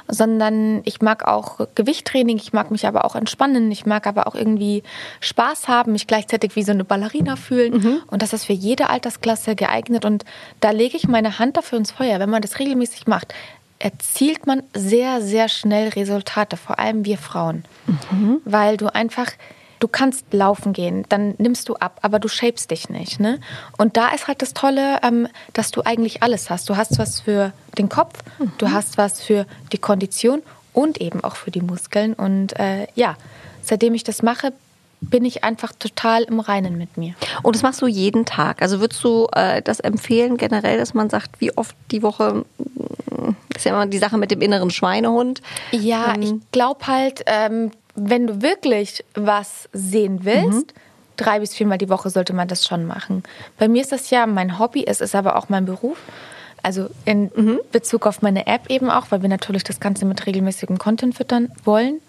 sondern ich mag auch Gewichttraining. Ich mag mich aber auch entspannen. Ich mag aber auch irgendwie Spaß haben, mich gleichzeitig wie so eine Ballerina fühlen. Mhm. Und das ist für jede Altersklasse geeignet. Und da lege ich meine Hand dafür ins Feuer. Wenn man das regelmäßig macht, erzielt man sehr, sehr schnell Resultate. Vor allem wir Frauen. Mhm. Weil du einfach du kannst laufen gehen, dann nimmst du ab, aber du shapest dich nicht. Ne? Und da ist halt das Tolle, ähm, dass du eigentlich alles hast. Du hast was für den Kopf, mhm. du hast was für die Kondition und eben auch für die Muskeln. Und äh, ja, seitdem ich das mache, bin ich einfach total im Reinen mit mir. Und das machst du jeden Tag. Also würdest du äh, das empfehlen generell, dass man sagt, wie oft die Woche ist ja immer die Sache mit dem inneren Schweinehund. Ja, ähm, ich glaube halt, ähm, wenn du wirklich was sehen willst, mhm. drei bis viermal die Woche sollte man das schon machen. Bei mir ist das ja mein Hobby, es ist aber auch mein Beruf. Also in mhm. Bezug auf meine App eben auch, weil wir natürlich das Ganze mit regelmäßigem Content füttern wollen.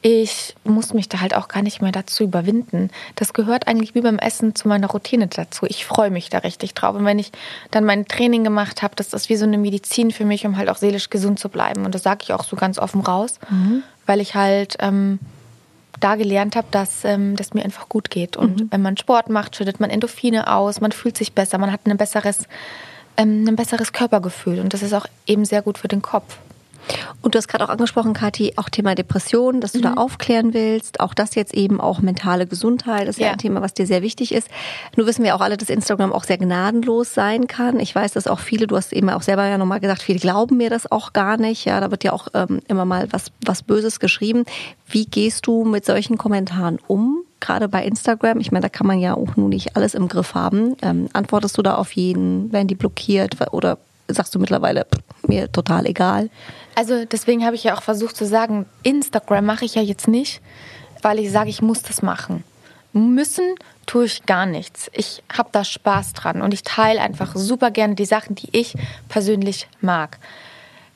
Ich muss mich da halt auch gar nicht mehr dazu überwinden. Das gehört eigentlich wie beim Essen zu meiner Routine dazu. Ich freue mich da richtig drauf. Und wenn ich dann mein Training gemacht habe, das ist wie so eine Medizin für mich, um halt auch seelisch gesund zu bleiben. Und das sage ich auch so ganz offen raus. Mhm weil ich halt ähm, da gelernt habe, dass ähm, das mir einfach gut geht. Und mhm. wenn man Sport macht, schüttet man Endorphine aus, man fühlt sich besser, man hat ein besseres, ähm, ein besseres Körpergefühl. Und das ist auch eben sehr gut für den Kopf. Und du hast gerade auch angesprochen, Kathi, auch Thema Depression, dass du mhm. da aufklären willst. Auch das jetzt eben auch mentale Gesundheit. Das ist ja. ja ein Thema, was dir sehr wichtig ist. Nur wissen wir auch alle, dass Instagram auch sehr gnadenlos sein kann. Ich weiß, dass auch viele, du hast eben auch selber ja nochmal gesagt, viele glauben mir das auch gar nicht. Ja, da wird ja auch ähm, immer mal was, was Böses geschrieben. Wie gehst du mit solchen Kommentaren um? Gerade bei Instagram, ich meine, da kann man ja auch nun nicht alles im Griff haben. Ähm, antwortest du da auf jeden, werden die blockiert oder sagst du mittlerweile, pff, mir total egal? Also deswegen habe ich ja auch versucht zu sagen, Instagram mache ich ja jetzt nicht, weil ich sage, ich muss das machen. Müssen tue ich gar nichts. Ich habe da Spaß dran und ich teile einfach super gerne die Sachen, die ich persönlich mag.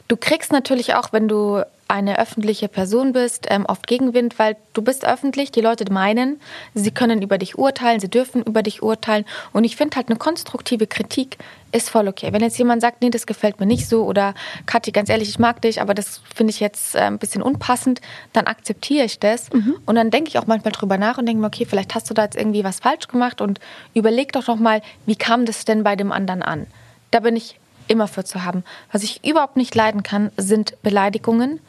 Du kriegst natürlich auch, wenn du eine öffentliche Person bist, ähm, oft Gegenwind, weil du bist öffentlich, die Leute meinen, sie können über dich urteilen, sie dürfen über dich urteilen. Und ich finde halt eine konstruktive Kritik ist voll okay. Wenn jetzt jemand sagt, nee, das gefällt mir nicht so oder Kathi, ganz ehrlich, ich mag dich, aber das finde ich jetzt äh, ein bisschen unpassend, dann akzeptiere ich das. Mhm. Und dann denke ich auch manchmal drüber nach und denke mir, okay, vielleicht hast du da jetzt irgendwie was falsch gemacht und überleg doch nochmal, wie kam das denn bei dem anderen an? Da bin ich immer für zu haben. Was ich überhaupt nicht leiden kann, sind Beleidigungen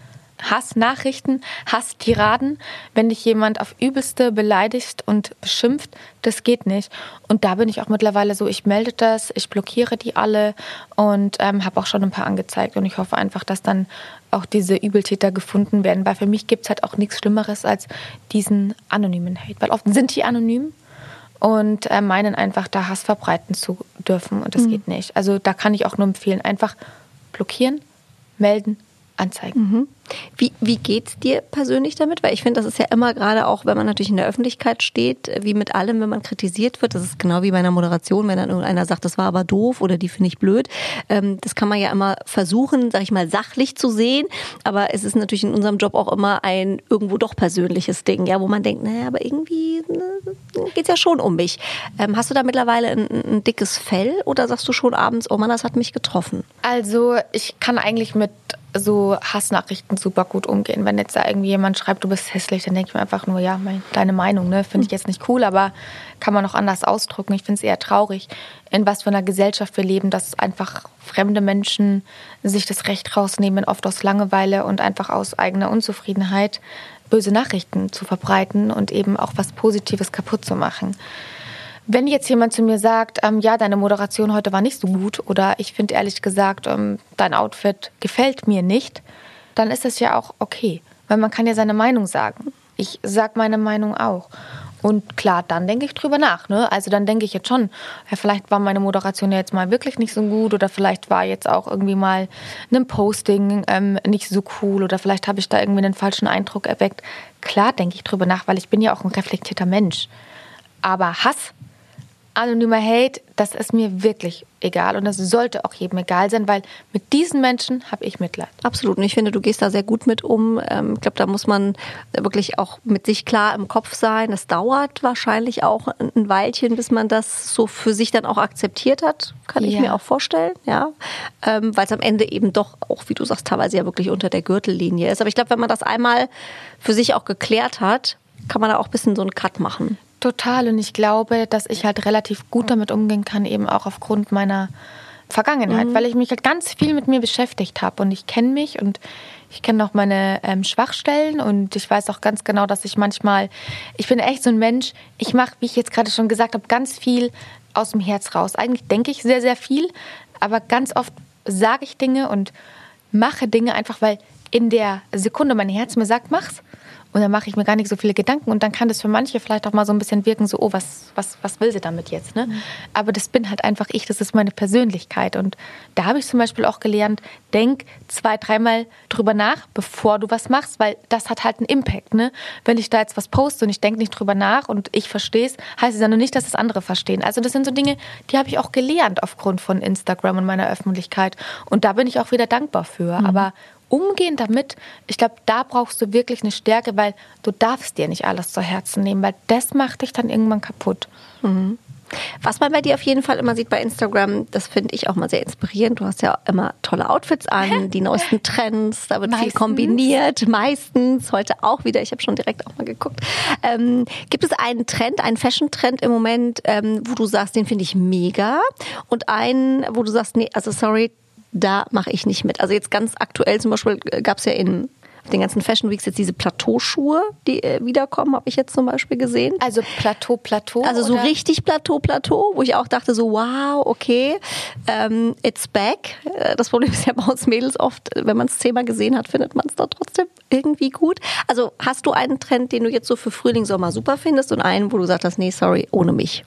Hassnachrichten, Hasstiraden, wenn dich jemand auf übelste beleidigt und beschimpft, das geht nicht. Und da bin ich auch mittlerweile so, ich melde das, ich blockiere die alle und ähm, habe auch schon ein paar angezeigt. Und ich hoffe einfach, dass dann auch diese Übeltäter gefunden werden, weil für mich gibt es halt auch nichts Schlimmeres als diesen anonymen Hate. Weil oft sind die anonym und äh, meinen einfach, da Hass verbreiten zu dürfen und das mhm. geht nicht. Also da kann ich auch nur empfehlen, einfach blockieren, melden, anzeigen. Mhm. Wie, wie geht's dir persönlich damit? Weil ich finde, das ist ja immer gerade auch, wenn man natürlich in der Öffentlichkeit steht, wie mit allem, wenn man kritisiert wird. Das ist genau wie bei einer Moderation, wenn dann irgendeiner sagt, das war aber doof oder die finde ich blöd. Ähm, das kann man ja immer versuchen, sag ich mal, sachlich zu sehen. Aber es ist natürlich in unserem Job auch immer ein irgendwo doch persönliches Ding, ja, wo man denkt, naja, aber irgendwie ne, geht's ja schon um mich. Ähm, hast du da mittlerweile ein, ein dickes Fell oder sagst du schon abends, oh Mann, das hat mich getroffen? Also ich kann eigentlich mit so Hassnachrichten super gut umgehen. Wenn jetzt da irgendwie jemand schreibt, du bist hässlich, dann denke ich mir einfach nur, ja, mein, deine Meinung, ne, finde ich jetzt nicht cool, aber kann man auch anders ausdrücken. Ich finde es eher traurig, in was für einer Gesellschaft wir leben, dass einfach fremde Menschen sich das Recht rausnehmen, oft aus Langeweile und einfach aus eigener Unzufriedenheit böse Nachrichten zu verbreiten und eben auch was Positives kaputt zu machen. Wenn jetzt jemand zu mir sagt, ähm, ja, deine Moderation heute war nicht so gut oder ich finde ehrlich gesagt, ähm, dein Outfit gefällt mir nicht, dann ist das ja auch okay, weil man kann ja seine Meinung sagen. Ich sage meine Meinung auch. Und klar, dann denke ich drüber nach. Ne? Also dann denke ich jetzt schon, ja, vielleicht war meine Moderation ja jetzt mal wirklich nicht so gut oder vielleicht war jetzt auch irgendwie mal ein Posting ähm, nicht so cool oder vielleicht habe ich da irgendwie einen falschen Eindruck erweckt. Klar denke ich drüber nach, weil ich bin ja auch ein reflektierter Mensch. Aber Hass, anonymer Hate, das ist mir wirklich egal und das sollte auch jedem egal sein, weil mit diesen Menschen habe ich Mitleid. Absolut. Und ich finde, du gehst da sehr gut mit um. Ähm, ich glaube, da muss man wirklich auch mit sich klar im Kopf sein. Es dauert wahrscheinlich auch ein Weilchen, bis man das so für sich dann auch akzeptiert hat. Kann ich Ja. mir auch vorstellen, ja. Ähm, Weil es am Ende eben doch auch, wie du sagst, teilweise ja wirklich unter der Gürtellinie ist. Aber ich glaube, wenn man das einmal für sich auch geklärt hat, kann man da auch ein bisschen so einen Cut machen. Total. Und ich glaube, dass ich halt relativ gut damit umgehen kann, eben auch aufgrund meiner Vergangenheit, weil ich mich halt ganz viel mit mir beschäftigt habe. Und ich kenne mich und ich kenne auch meine ähm, Schwachstellen und ich weiß auch ganz genau, dass ich manchmal, ich bin echt so ein Mensch, ich mache, wie ich jetzt gerade schon gesagt habe, ganz viel aus dem Herz raus. Eigentlich denke ich sehr, sehr viel, aber ganz oft sage ich Dinge und mache Dinge einfach, weil in der Sekunde mein Herz mir sagt, mach's. Und dann mache ich mir gar nicht so viele Gedanken und dann kann das für manche vielleicht auch mal so ein bisschen wirken, so, oh, was, was, was will sie damit jetzt? Ne? Aber das bin halt einfach ich, das ist meine Persönlichkeit. Und da habe ich zum Beispiel auch gelernt, denk zwei, dreimal drüber nach, bevor du was machst, weil das hat halt einen Impact. Ne? Wenn ich da jetzt was poste und ich denke nicht drüber nach und ich verstehe es, heißt es ja nur nicht, dass das andere verstehen. Also das sind so Dinge, die habe ich auch gelernt aufgrund von Instagram und meiner Öffentlichkeit. Und da bin ich auch wieder dankbar für. Aber umgehen damit, ich glaube, da brauchst du wirklich eine Stärke, weil du darfst dir nicht alles zu Herzen nehmen, weil das macht dich dann irgendwann kaputt. Was man bei dir auf jeden Fall immer sieht bei Instagram, das finde ich auch mal sehr inspirierend. Du hast ja immer tolle Outfits an, die neuesten Trends, da wird viel Meistens. kombiniert, meistens, heute auch wieder. Ich habe schon direkt auch mal geguckt. Ähm, gibt es einen Trend, einen Fashion-Trend im Moment, ähm, wo du sagst, den finde ich mega und einen, wo du sagst, nee, also sorry, da mache ich nicht mit. Also jetzt ganz aktuell zum Beispiel gab es ja in auf den ganzen Fashion Weeks jetzt diese Plateauschuhe, die äh, wiederkommen, habe ich jetzt zum Beispiel gesehen. Also Plateau, Plateau. Also so oder? richtig Plateau, Plateau, wo ich auch dachte so, wow, okay, ähm, it's back. Äh, Das Problem ist ja bei uns Mädels oft, wenn man es zehnmal gesehen hat, findet man es doch trotzdem irgendwie gut. Also hast du einen Trend, den du jetzt so für Frühling, Sommer super findest und einen, wo du sagst, nee, sorry, ohne mich?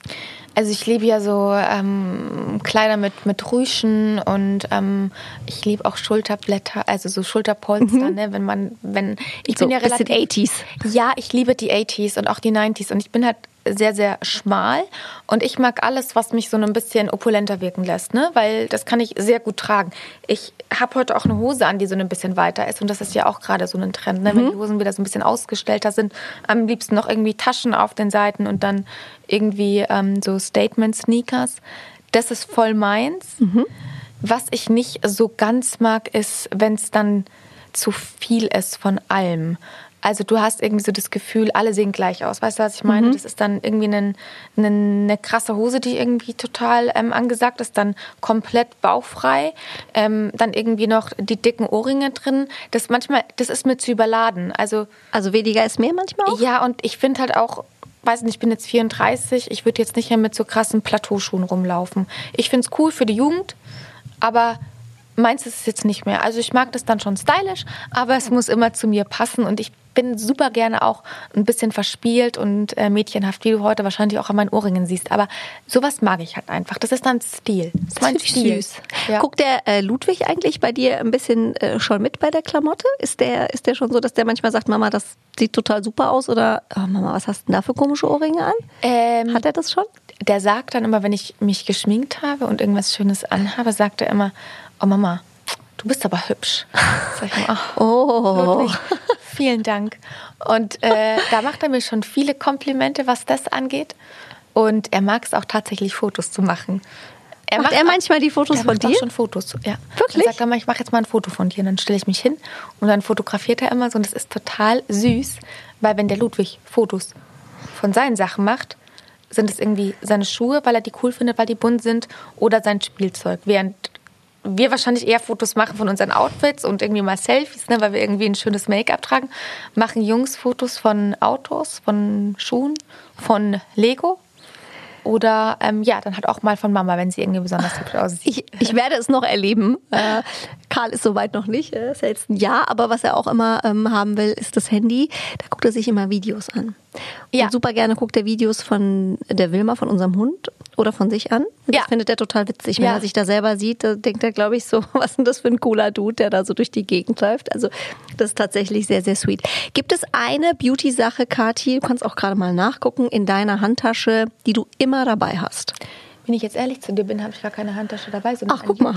Also ich liebe ja so ähm, Kleider mit, mit Rüschen und ähm, ich liebe auch Schulterblätter, also so Schulterpolster, ne, wenn man, wenn, ich Mhm. So bin ja relativ... 80s. Ja, ich liebe die 80s und auch die 90s und ich bin halt sehr, sehr schmal und ich mag alles, was mich so ein bisschen opulenter wirken lässt, ne? weil das kann ich sehr gut tragen. Ich habe heute auch eine Hose an, die so ein bisschen weiter ist und das ist ja auch gerade so ein Trend, ne? wenn die Hosen wieder so ein bisschen ausgestellter sind. Am liebsten noch irgendwie Taschen auf den Seiten und dann irgendwie ähm, so Statement-Sneakers. Das ist voll meins. Was ich nicht so ganz mag, ist, wenn es dann zu viel ist von allem. Also du hast irgendwie so das Gefühl, alle sehen gleich aus. Weißt du, was ich meine? Das ist dann irgendwie eine, eine, eine krasse Hose, die irgendwie total ähm, angesagt ist, dann komplett bauchfrei, ähm, dann irgendwie noch die dicken Ohrringe drin. Das manchmal, das ist mir zu überladen. Also Also weniger ist mehr manchmal auch? ja, und ich finde halt auch, weiß nicht, ich bin jetzt 34, ich würde jetzt nicht mehr mit so krassen Plateauschuhen rumlaufen. Ich finde es cool für die Jugend, aber meins ist es jetzt nicht mehr. Also ich mag das dann schon stylisch, aber es muss immer zu mir passen und ich bin super gerne auch ein bisschen verspielt und äh, mädchenhaft, wie du heute wahrscheinlich auch an meinen Ohrringen siehst. Aber sowas mag ich halt einfach. Das ist dann Stil. Das ist mein Stil. süß. Ja. Guckt der äh, Ludwig eigentlich bei dir ein bisschen äh, schon mit bei der Klamotte? Ist der, ist der schon so, dass der manchmal sagt, Mama, das sieht total super aus? Oder oh, Mama, was hast du denn da für komische Ohrringe an? Ähm, Hat er das schon? der sagt dann immer, wenn ich mich geschminkt habe und irgendwas Schönes anhabe, sagt er immer, oh Mama, du bist aber hübsch. Sag ich ach, Oh. Ludwig, vielen Dank. Und äh, da macht er mir schon viele Komplimente, was das angeht. Und er mag es auch tatsächlich, Fotos zu machen. Macht er manchmal die Fotos er von macht auch dir? schon Fotos, ja. Wirklich? Dann sagt er mal, ich mache jetzt mal ein Foto von dir. Und dann stelle ich mich hin und dann fotografiert er immer so. Und das ist total süß, weil wenn der Ludwig Fotos von seinen Sachen macht, sind es irgendwie seine Schuhe, weil er die cool findet, weil die bunt sind, oder sein Spielzeug. Während wir wahrscheinlich eher Fotos machen von unseren Outfits und irgendwie mal Selfies, ne, weil wir irgendwie ein schönes Make-up tragen, machen Jungs Fotos von Autos, von Schuhen, von Lego. Oder ähm, ja, dann halt auch mal von Mama, wenn sie irgendwie besonders hübsch aussieht. Ich, ich werde es noch erleben. Äh, Karl ist soweit noch nicht, äh, ist ja jetzt ein Jahr, aber was er auch immer ähm, haben will, ist das Handy. Da guckt er sich immer Videos an. Ja. Und super gerne guckt er Videos von der Wilma, von unserem Hund. oder von sich an. Das Ja. findet er total witzig. Wenn Ja. er sich da selber sieht, da denkt er, glaube ich, so, was ist denn das für ein cooler Dude, der da so durch die Gegend läuft. Also das ist tatsächlich sehr, sehr sweet. Gibt es eine Beauty-Sache, Kathi, du kannst auch gerade mal nachgucken, in deiner Handtasche, die du immer dabei hast? Wenn ich jetzt ehrlich zu dir bin, habe ich gar keine Handtasche dabei. Ach, guck mal.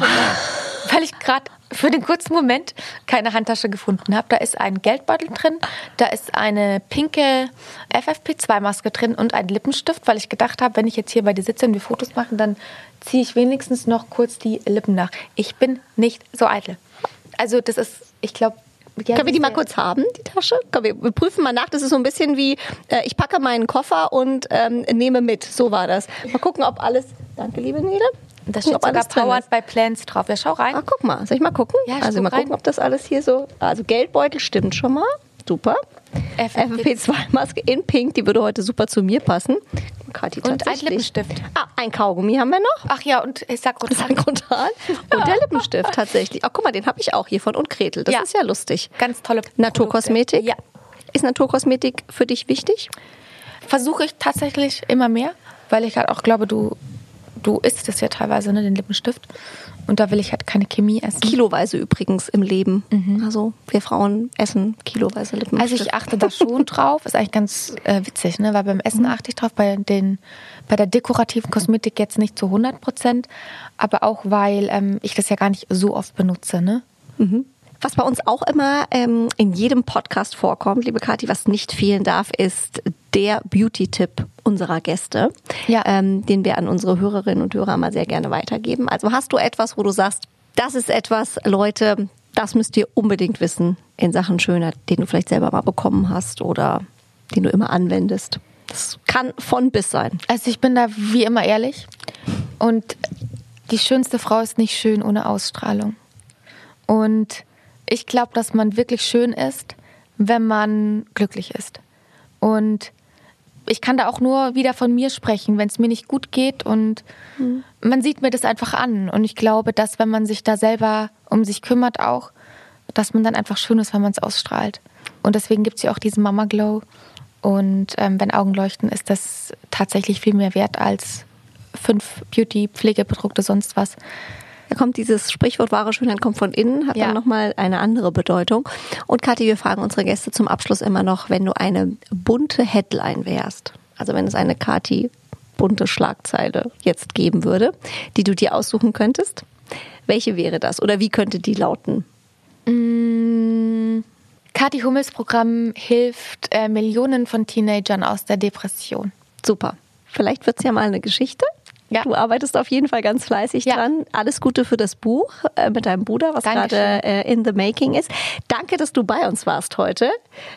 Weil ich gerade für den kurzen Moment keine Handtasche gefunden habe. Da ist ein Geldbeutel drin, da ist eine pinke FFP2-Maske drin und ein Lippenstift, weil ich gedacht habe, wenn ich jetzt hier bei dir sitze und wir Fotos machen, dann ziehe ich wenigstens noch kurz die Lippen nach. Ich bin nicht so eitel. Also das ist, ich glaube... Können wir die mal kurz haben, die Tasche? Komm, wir, wir prüfen mal nach. Das ist so ein bisschen wie, äh, ich packe meinen Koffer und ähm, nehme mit. So war das. Mal gucken, ob alles. Danke, liebe Nele. Da Gucken, steht sogar Powered by Plants drauf. Ja, schau rein. Ah, guck mal. Soll ich mal gucken? Ja, also mal gucken, rein. ob das alles hier so. Also Geldbeutel stimmt schon mal. Super. FFP2. FFP2-Maske in Pink, die würde heute super zu mir passen. Kathi, Und ein. Lippenstift. Ah, ein Kaugummi haben wir noch. Ach ja, und sag gut, Sankrontal. Und der Lippenstift tatsächlich. Ach, guck mal, den habe ich auch hier von und Gretel. Das Ja. ist ja lustig. ganz tolle Naturkosmetik? Produkte. Ja. Ist Naturkosmetik für dich wichtig? versuche ich tatsächlich immer mehr, weil ich halt auch glaube, du, du isst es ja teilweise, ne, den Lippenstift. Und da will ich halt keine Chemie essen. Kiloweise übrigens im Leben. Also wir Frauen essen kiloweise Lippenstift. Also ich achte da schon drauf, ist eigentlich ganz äh, witzig, ne? weil beim Essen achte ich drauf, bei, den, bei der dekorativen Kosmetik jetzt nicht zu 100 Prozent, aber auch, weil ähm, ich das ja gar nicht so oft benutze. Ne? Was bei uns auch immer ähm, in jedem Podcast vorkommt, liebe Kathi, was nicht fehlen darf, ist der Beauty-Tipp unserer Gäste, Ja. ähm, den wir an unsere Hörerinnen und Hörer mal sehr gerne weitergeben. Also hast du etwas, wo du sagst, das ist etwas, Leute, das müsst ihr unbedingt wissen in Sachen Schönheit, den du vielleicht selber mal bekommen hast oder den du immer anwendest. Das kann von bis sein. Also ich bin da wie immer ehrlich und die schönste Frau ist nicht schön ohne Ausstrahlung. Und ich glaube, dass man wirklich schön ist, wenn man glücklich ist. Und ich kann da auch nur wieder von mir sprechen, wenn es mir nicht gut geht und man sieht mir das einfach an. Und ich glaube, dass wenn man sich da selber um sich kümmert auch, dass man dann einfach schön ist, wenn man es ausstrahlt. Und deswegen gibt es ja auch diesen Mama Glow. Und ähm, wenn Augen leuchten, ist das tatsächlich viel mehr wert als fünf Beauty-Pflegeprodukte, sonst was. Da kommt dieses Sprichwort, wahre Schönheit kommt von innen, hat Ja. dann nochmal eine andere Bedeutung. Und Kathi, wir fragen unsere Gäste zum Abschluss immer noch, wenn du eine bunte Headline wärst, also wenn es eine Kathi bunte Schlagzeile jetzt geben würde, die du dir aussuchen könntest, welche wäre das? Oder wie könnte die lauten? Kathi Hummels Programm hilft äh, Millionen von Teenagern aus der Depression. Super. Vielleicht wird's ja mal eine Geschichte. Ja. Du arbeitest auf jeden Fall ganz fleißig Ja. dran. Alles Gute für das Buch äh, mit deinem Bruder, was gerade äh, in the making ist. Danke, dass du bei uns warst heute.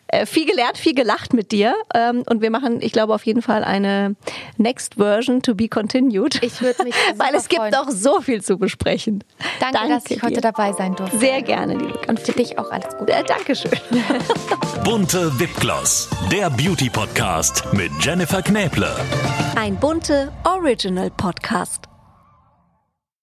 Äh, viel gelernt, viel gelacht mit dir. Ähm, und wir machen, ich glaube, auf jeden Fall eine Next Version to be continued. Ich würde mich Weil es gibt noch so viel zu besprechen. Danke, dass ich heute dabei sein durfte. Sehr gerne, liebe Und für dich auch alles Gute. Äh, Dankeschön. Bunte Wipgloss, der Beauty Podcast mit Jennifer Knäble. Ein bunte Original Podcast.